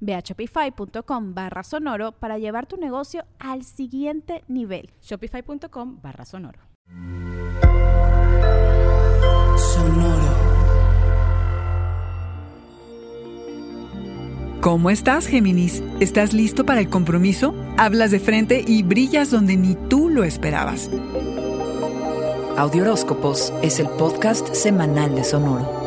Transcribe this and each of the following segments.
Ve a shopify.com barra sonoro para llevar tu negocio al siguiente nivel. Shopify.com barra sonoro. Sonoro. ¿Cómo estás, Géminis? ¿Estás listo para el compromiso? Hablas de frente y brillas donde ni tú lo esperabas. Audioróscopos es el podcast semanal de Sonoro.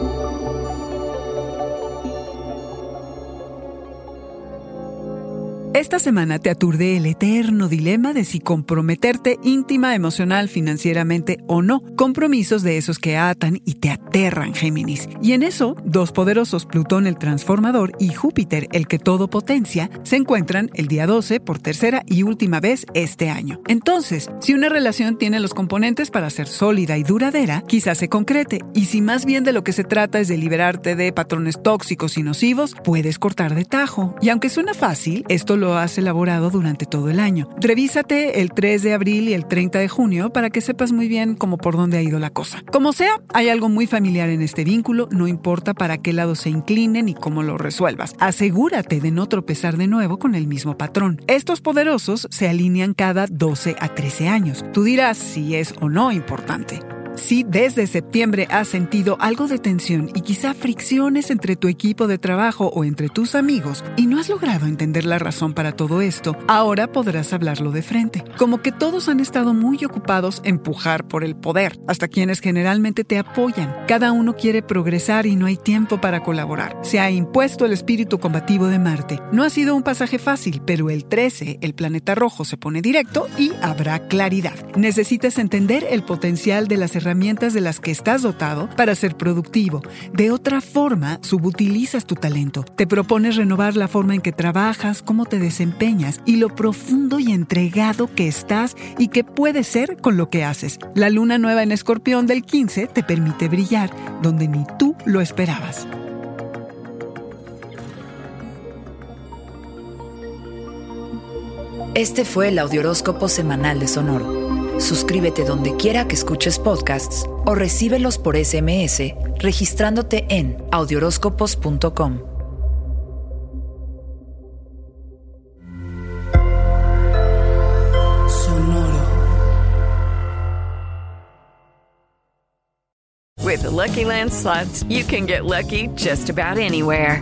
Esta semana te aturde el eterno dilema de si comprometerte íntima, emocional, financieramente o no. Compromisos de esos que atan y te aterran, Géminis. Y en eso, dos poderosos, Plutón el transformador y Júpiter el que todo potencia, se encuentran el día 12 por tercera y última vez este año. Entonces, si una relación tiene los componentes para ser sólida y duradera, quizás se concrete. Y si más bien de lo que se trata es de liberarte de patrones tóxicos y nocivos, puedes cortar de tajo. Y aunque suena fácil, esto lo has elaborado durante todo el año. Revísate el 3 de abril y el 30 de junio para que sepas muy bien cómo por dónde ha ido la cosa. Como sea, hay algo muy familiar en este vínculo, no importa para qué lado se incline ni cómo lo resuelvas. Asegúrate de no tropezar de nuevo con el mismo patrón. Estos poderosos se alinean cada 12 a 13 años. Tú dirás si es o no importante. Si desde septiembre has sentido algo de tensión y quizá fricciones entre tu equipo de trabajo o entre tus amigos y no has logrado entender la razón para todo esto, ahora podrás hablarlo de frente. Como que todos han estado muy ocupados empujar por el poder, hasta quienes generalmente te apoyan. Cada uno quiere progresar y no hay tiempo para colaborar. Se ha impuesto el espíritu combativo de Marte. No ha sido un pasaje fácil, pero el 13, el planeta rojo, se pone directo y habrá claridad. Necesitas entender el potencial de las herramientas de las que estás dotado para ser productivo. De otra forma, subutilizas tu talento. Te propones renovar la forma en que trabajas, cómo te desempeñas y lo profundo y entregado que estás y que puedes ser con lo que haces. La luna nueva en escorpión del 15 te permite brillar donde ni tú lo esperabas. Este fue el Audioróscopo Semanal de Sonoro. Suscríbete donde quiera que escuches podcasts o recíbelos por SMS registrándote en audioróscopos.com. Sonoro. With the Lucky Land slots, you can get lucky just about anywhere.